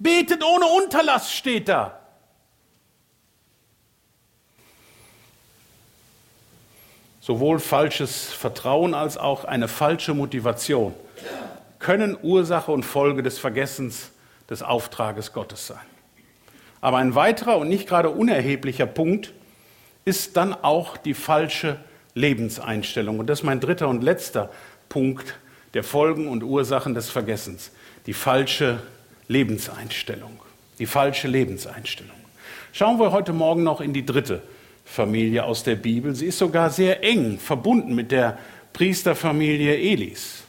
[SPEAKER 3] Betet ohne Unterlass steht da. Sowohl falsches Vertrauen als auch eine falsche Motivation können Ursache und Folge des Vergessens des Auftrages Gottes sein. Aber ein weiterer und nicht gerade unerheblicher Punkt ist dann auch die falsche Lebenseinstellung. Und das ist mein dritter und letzter Punkt der Folgen und Ursachen des Vergessens. Die falsche Lebenseinstellung. Die falsche Lebenseinstellung. Schauen wir heute Morgen noch in die dritte Familie aus der Bibel. Sie ist sogar sehr eng verbunden mit der Priesterfamilie Elis,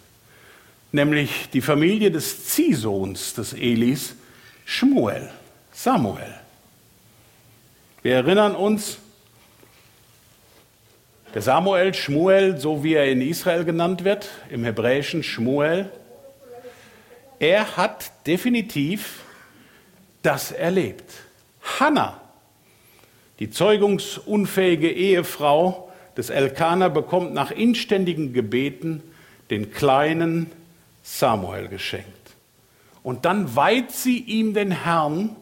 [SPEAKER 3] nämlich die Familie des Ziehsohns des Elis, Schmuel, Samuel. Wir erinnern uns, der Samuel, Schmuel, so wie er in Israel genannt wird, im Hebräischen Schmuel, er hat definitiv das erlebt. Hannah, die zeugungsunfähige Ehefrau des Elkanah, bekommt nach inständigen Gebeten den kleinen Samuel geschenkt. Und dann weiht sie ihm den Herrn,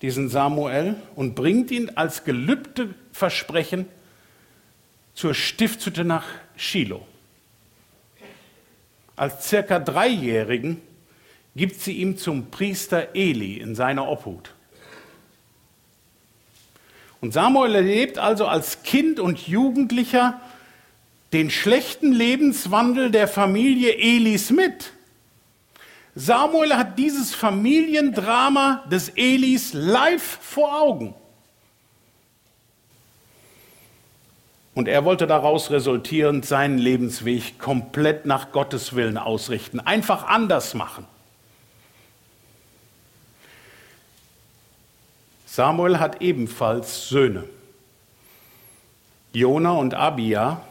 [SPEAKER 3] diesen Samuel, und bringt ihn als gelübde Versprechen zur Stiftshütte nach Shiloh. Als circa Dreijährigen gibt sie ihm zum Priester Eli in seiner Obhut. Und Samuel erlebt also als Kind und Jugendlicher den schlechten Lebenswandel der Familie Elis mit. Samuel hat dieses Familiendrama des Elis live vor Augen. Und er wollte daraus resultierend seinen Lebensweg komplett nach Gottes Willen ausrichten, einfach anders machen. Samuel hat ebenfalls Söhne, Jona und Abia,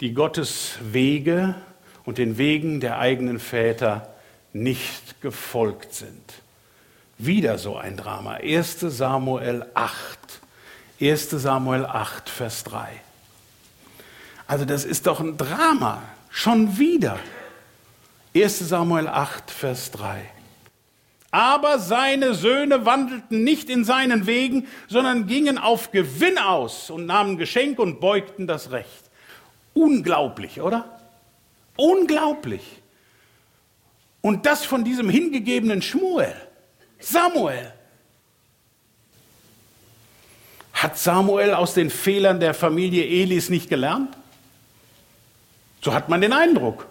[SPEAKER 3] die Gottes Wege und den Wegen der eigenen Väter nicht gefolgt sind. Wieder so ein Drama. 1 Samuel 8. 1 Samuel 8, Vers 3. Also das ist doch ein Drama, schon wieder. 1 Samuel 8, Vers 3. Aber seine Söhne wandelten nicht in seinen Wegen, sondern gingen auf Gewinn aus und nahmen Geschenk und beugten das Recht. Unglaublich, oder? Unglaublich. Und das von diesem hingegebenen Schmuel, Samuel. Hat Samuel aus den Fehlern der Familie Elis nicht gelernt? So hat man den Eindruck.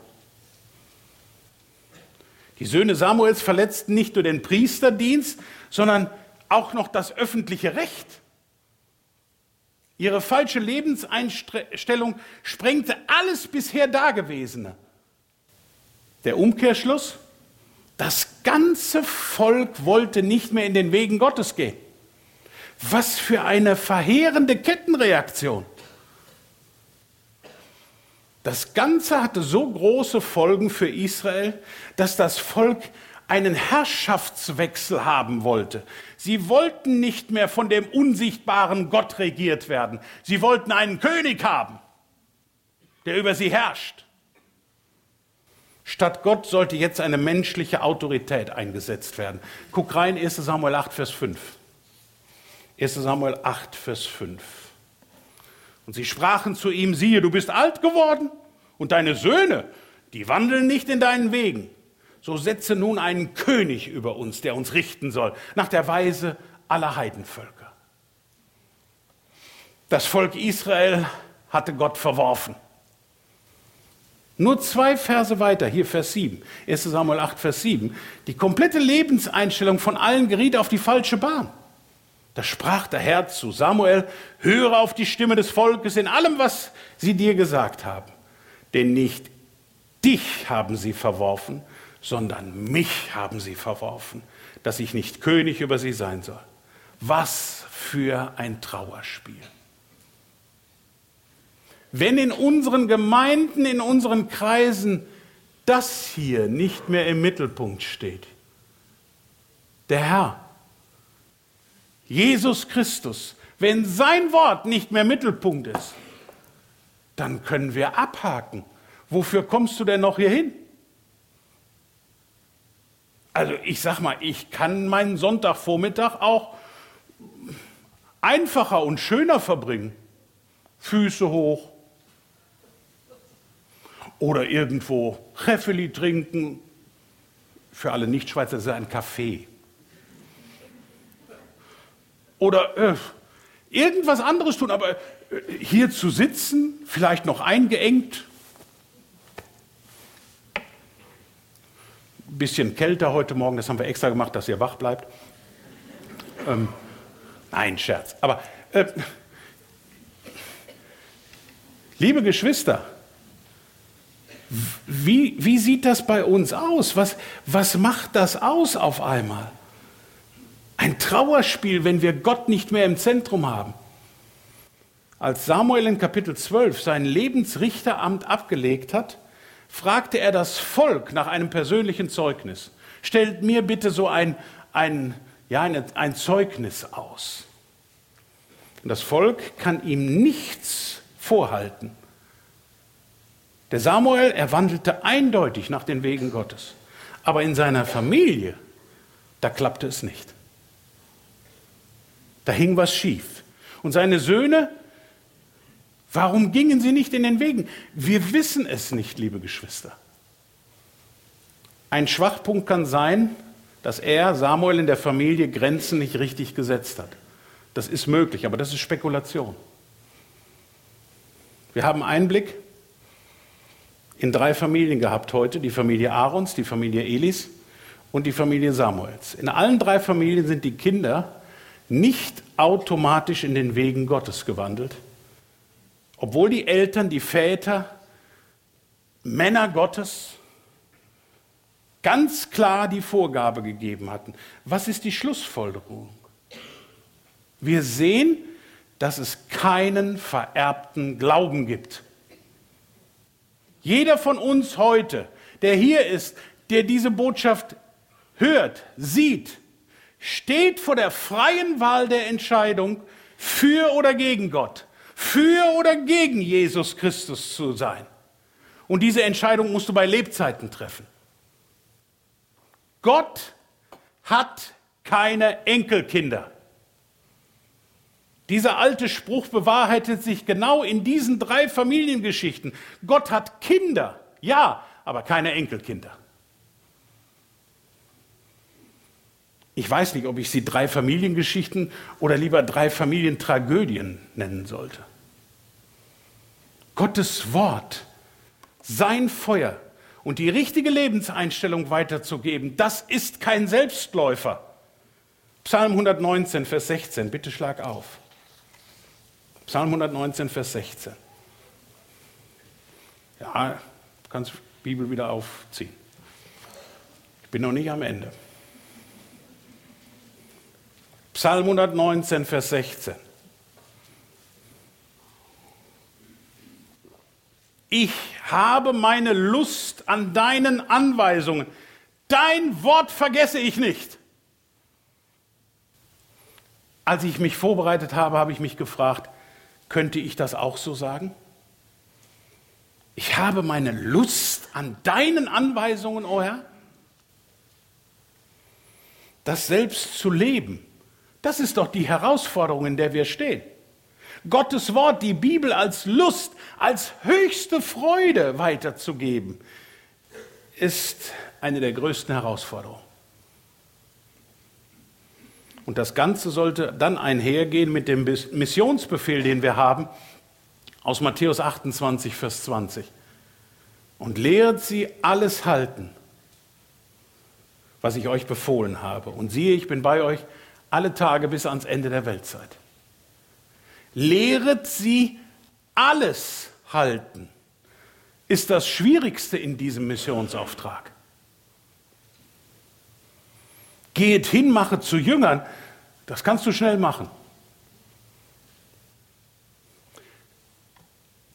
[SPEAKER 3] Die Söhne Samuels verletzten nicht nur den Priesterdienst, sondern auch noch das öffentliche Recht. Ihre falsche Lebenseinstellung sprengte alles bisher Dagewesene. Der Umkehrschluss? Das ganze Volk wollte nicht mehr in den Wegen Gottes gehen. Was für eine verheerende Kettenreaktion. Das Ganze hatte so große Folgen für Israel, dass das Volk einen Herrschaftswechsel haben wollte. Sie wollten nicht mehr von dem unsichtbaren Gott regiert werden. Sie wollten einen König haben, der über sie herrscht. Statt Gott sollte jetzt eine menschliche Autorität eingesetzt werden. Guck rein, 1 Samuel 8, Vers 5. 1 Samuel 8, Vers 5. Und sie sprachen zu ihm, siehe, du bist alt geworden und deine Söhne, die wandeln nicht in deinen Wegen. So setze nun einen König über uns, der uns richten soll, nach der Weise aller Heidenvölker. Das Volk Israel hatte Gott verworfen. Nur zwei Verse weiter, hier Vers 7, 1 Samuel 8, Vers 7, die komplette Lebenseinstellung von allen geriet auf die falsche Bahn. Da sprach der Herr zu Samuel, höre auf die Stimme des Volkes in allem, was sie dir gesagt haben. Denn nicht dich haben sie verworfen, sondern mich haben sie verworfen, dass ich nicht König über sie sein soll. Was für ein Trauerspiel. Wenn in unseren Gemeinden, in unseren Kreisen das hier nicht mehr im Mittelpunkt steht, der Herr, Jesus Christus, wenn sein Wort nicht mehr Mittelpunkt ist, dann können wir abhaken. Wofür kommst du denn noch hier hin? Also ich sag mal, ich kann meinen Sonntagvormittag auch einfacher und schöner verbringen. Füße hoch. Oder irgendwo Reffeli trinken. Für alle Nichtschweizer ist es ein Kaffee oder äh, irgendwas anderes tun, aber äh, hier zu sitzen, vielleicht noch eingeengt, bisschen kälter heute Morgen, das haben wir extra gemacht, dass ihr wach bleibt. Ähm, nein, Scherz. Aber äh, liebe Geschwister, wie, wie sieht das bei uns aus? Was, was macht das aus auf einmal? Ein Trauerspiel, wenn wir Gott nicht mehr im Zentrum haben. Als Samuel in Kapitel 12 sein Lebensrichteramt abgelegt hat, fragte er das Volk nach einem persönlichen Zeugnis. Stellt mir bitte so ein, ein, ja, ein, ein Zeugnis aus. Und das Volk kann ihm nichts vorhalten. Der Samuel, er wandelte eindeutig nach den Wegen Gottes. Aber in seiner Familie, da klappte es nicht. Da hing was schief. Und seine Söhne, warum gingen sie nicht in den Wegen? Wir wissen es nicht, liebe Geschwister. Ein Schwachpunkt kann sein, dass er, Samuel, in der Familie Grenzen nicht richtig gesetzt hat. Das ist möglich, aber das ist Spekulation. Wir haben Einblick in drei Familien gehabt heute, die Familie Aarons, die Familie Elis und die Familie Samuels. In allen drei Familien sind die Kinder nicht automatisch in den Wegen Gottes gewandelt, obwohl die Eltern, die Väter, Männer Gottes ganz klar die Vorgabe gegeben hatten. Was ist die Schlussfolgerung? Wir sehen, dass es keinen vererbten Glauben gibt. Jeder von uns heute, der hier ist, der diese Botschaft hört, sieht, steht vor der freien Wahl der Entscheidung, für oder gegen Gott, für oder gegen Jesus Christus zu sein. Und diese Entscheidung musst du bei Lebzeiten treffen. Gott hat keine Enkelkinder. Dieser alte Spruch bewahrheitet sich genau in diesen drei Familiengeschichten. Gott hat Kinder, ja, aber keine Enkelkinder. Ich weiß nicht, ob ich sie drei Familiengeschichten oder lieber drei Familientragödien nennen sollte. Gottes Wort, sein Feuer und die richtige Lebenseinstellung weiterzugeben, das ist kein Selbstläufer. Psalm 119, Vers 16, bitte schlag auf. Psalm 119, Vers 16. Ja, kannst Bibel wieder aufziehen. Ich bin noch nicht am Ende. Psalm 119, Vers 16. Ich habe meine Lust an deinen Anweisungen. Dein Wort vergesse ich nicht. Als ich mich vorbereitet habe, habe ich mich gefragt, könnte ich das auch so sagen? Ich habe meine Lust an deinen Anweisungen, o oh Herr. Das selbst zu leben, das ist doch die Herausforderung, in der wir stehen. Gottes Wort, die Bibel als Lust, als höchste Freude weiterzugeben, ist eine der größten Herausforderungen. Und das Ganze sollte dann einhergehen mit dem Missionsbefehl, den wir haben, aus Matthäus 28, Vers 20. Und lehret sie alles halten, was ich euch befohlen habe. Und siehe, ich bin bei euch alle Tage bis ans Ende der Weltzeit. Lehret sie alles halten, ist das Schwierigste in diesem Missionsauftrag. Geht hin, mache zu Jüngern. Das kannst du schnell machen.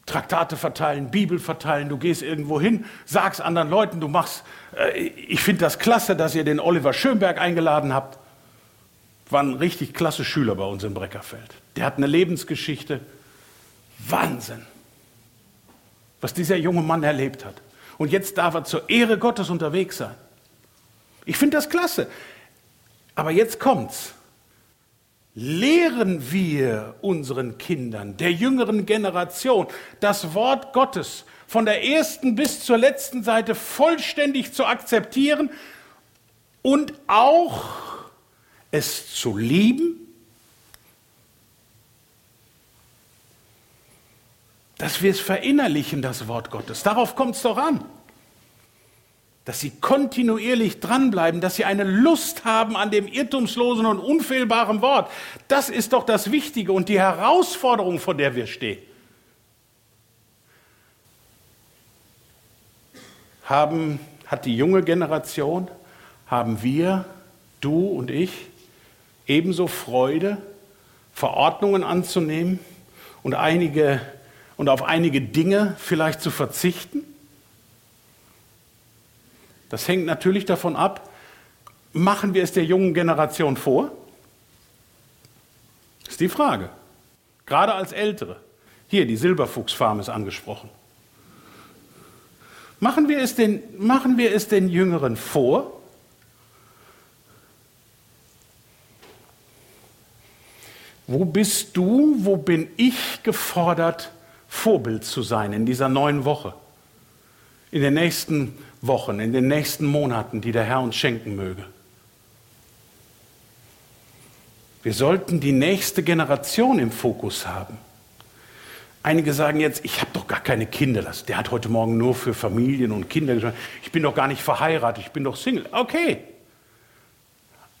[SPEAKER 3] Traktate verteilen, Bibel verteilen, du gehst irgendwo hin, sagst anderen Leuten, du machst, äh, ich finde das klasse, dass ihr den Oliver Schönberg eingeladen habt. War ein richtig klasse Schüler bei uns im Breckerfeld. Der hat eine Lebensgeschichte. Wahnsinn, was dieser junge Mann erlebt hat. Und jetzt darf er zur Ehre Gottes unterwegs sein. Ich finde das klasse. Aber jetzt kommt's. Lehren wir unseren Kindern, der jüngeren Generation, das Wort Gottes von der ersten bis zur letzten Seite vollständig zu akzeptieren und auch es zu lieben? Dass wir es verinnerlichen, das Wort Gottes. Darauf kommt es doch an dass sie kontinuierlich dranbleiben, dass sie eine Lust haben an dem irrtumslosen und unfehlbaren Wort. Das ist doch das Wichtige und die Herausforderung, vor der wir stehen. Haben, hat die junge Generation, haben wir, du und ich, ebenso Freude, Verordnungen anzunehmen und, einige, und auf einige Dinge vielleicht zu verzichten? Das hängt natürlich davon ab, machen wir es der jungen Generation vor? Ist die Frage. Gerade als Ältere. Hier, die Silberfuchsfarm ist angesprochen. Machen wir es den, machen wir es den Jüngeren vor? Wo bist du, wo bin ich gefordert, Vorbild zu sein in dieser neuen Woche? In den nächsten Wochen, in den nächsten Monaten, die der Herr uns schenken möge. Wir sollten die nächste Generation im Fokus haben. Einige sagen jetzt, ich habe doch gar keine Kinder. Der hat heute Morgen nur für Familien und Kinder gesprochen. Ich bin doch gar nicht verheiratet, ich bin doch Single. Okay.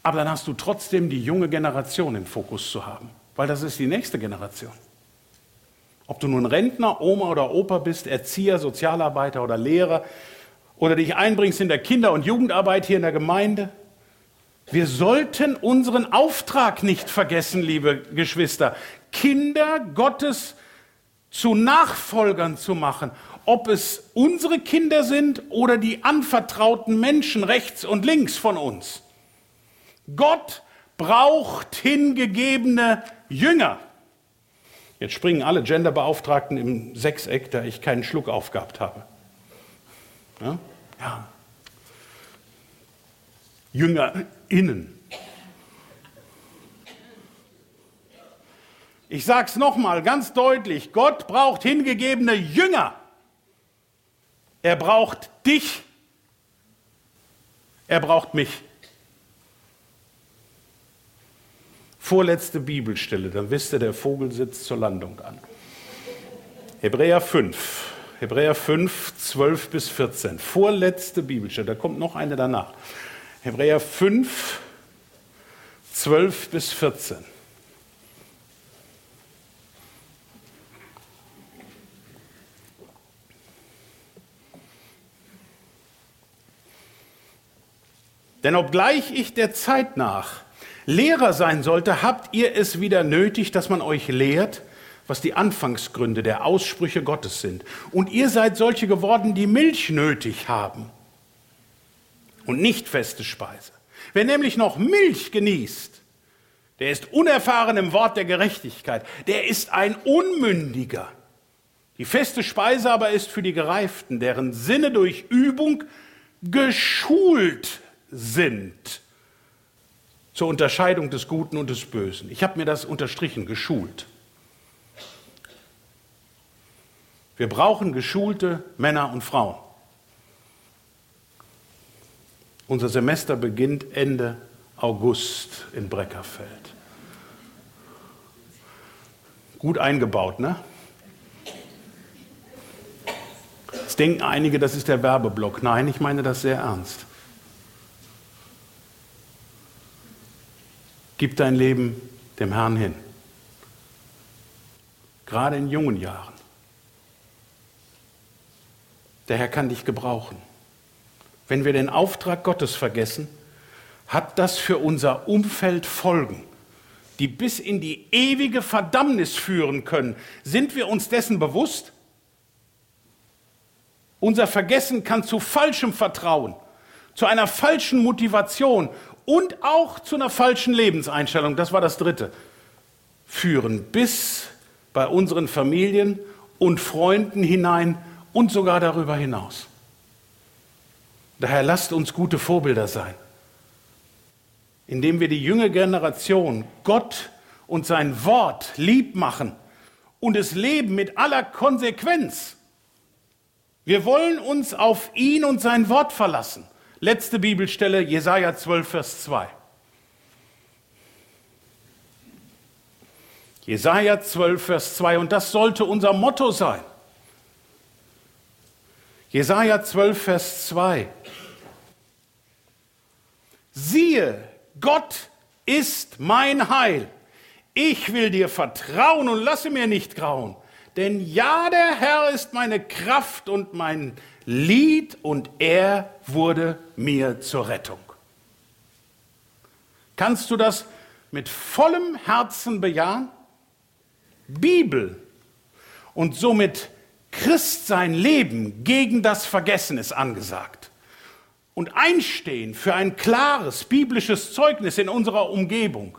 [SPEAKER 3] Aber dann hast du trotzdem die junge Generation im Fokus zu haben, weil das ist die nächste Generation. Ob du nun Rentner, Oma oder Opa bist, Erzieher, Sozialarbeiter oder Lehrer, oder dich einbringst in der Kinder- und Jugendarbeit hier in der Gemeinde. Wir sollten unseren Auftrag nicht vergessen, liebe Geschwister, Kinder Gottes zu Nachfolgern zu machen, ob es unsere Kinder sind oder die anvertrauten Menschen rechts und links von uns. Gott braucht hingegebene Jünger. Jetzt springen alle Genderbeauftragten im Sechseck, da ich keinen Schluck aufgehabt habe. Ja? Ja. JüngerInnen. Ich sage es nochmal ganz deutlich, Gott braucht hingegebene Jünger. Er braucht dich. Er braucht mich. Vorletzte Bibelstelle, dann wisst ihr, der Vogel sitzt zur Landung an. Hebräer 5. Hebräer 5, 12 bis 14. Vorletzte Bibelstelle, da kommt noch eine danach. Hebräer 5, 12 bis 14. Denn obgleich ich der Zeit nach Lehrer sein sollte, habt ihr es wieder nötig, dass man euch lehrt, was die Anfangsgründe der Aussprüche Gottes sind. Und ihr seid solche geworden, die Milch nötig haben und nicht feste Speise. Wer nämlich noch Milch genießt, der ist unerfahren im Wort der Gerechtigkeit, der ist ein Unmündiger. Die feste Speise aber ist für die Gereiften, deren Sinne durch Übung geschult sind zur Unterscheidung des Guten und des Bösen. Ich habe mir das unterstrichen, geschult. Wir brauchen geschulte Männer und Frauen. Unser Semester beginnt Ende August in Breckerfeld. Gut eingebaut, ne? Jetzt denken einige, das ist der Werbeblock. Nein, ich meine das sehr ernst. Gib dein Leben dem Herrn hin. Gerade in jungen Jahren. Der Herr kann dich gebrauchen. Wenn wir den Auftrag Gottes vergessen, hat das für unser Umfeld Folgen, die bis in die ewige Verdammnis führen können. Sind wir uns dessen bewusst? Unser Vergessen kann zu falschem Vertrauen, zu einer falschen Motivation und auch zu einer falschen Lebenseinstellung, das war das Dritte, führen bis bei unseren Familien und Freunden hinein und sogar darüber hinaus. Daher lasst uns gute Vorbilder sein, indem wir die junge Generation Gott und sein Wort lieb machen und es leben mit aller Konsequenz. Wir wollen uns auf ihn und sein Wort verlassen. Letzte Bibelstelle, Jesaja 12, Vers 2. Jesaja 12, Vers 2. Und das sollte unser Motto sein. Jesaja 12, Vers 2. Siehe, Gott ist mein Heil. Ich will dir vertrauen und lasse mir nicht grauen. Denn ja, der Herr ist meine Kraft und mein Lied und er wurde mir zur Rettung. Kannst du das mit vollem Herzen bejahen? Bibel und somit Christ sein Leben gegen das Vergessen ist angesagt. Und einstehen für ein klares biblisches Zeugnis in unserer Umgebung.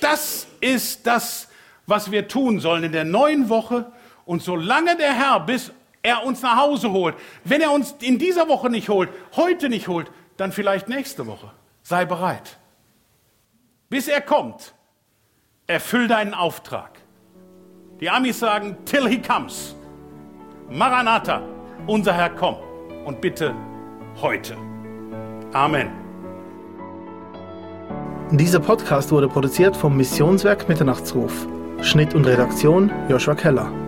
[SPEAKER 3] Das ist das, was wir tun sollen in der neuen Woche. Und solange der Herr bis er uns nach Hause holt, wenn er uns in dieser Woche nicht holt, heute nicht holt, dann vielleicht nächste Woche. Sei bereit. Bis er kommt, erfüll deinen Auftrag. Die Amis sagen, till he comes. Maranatha, unser Herr, komm. Und bitte heute. Amen.
[SPEAKER 1] Dieser Podcast wurde produziert vom Missionswerk Mitternachtsruf. Schnitt und Redaktion Joshua Keller.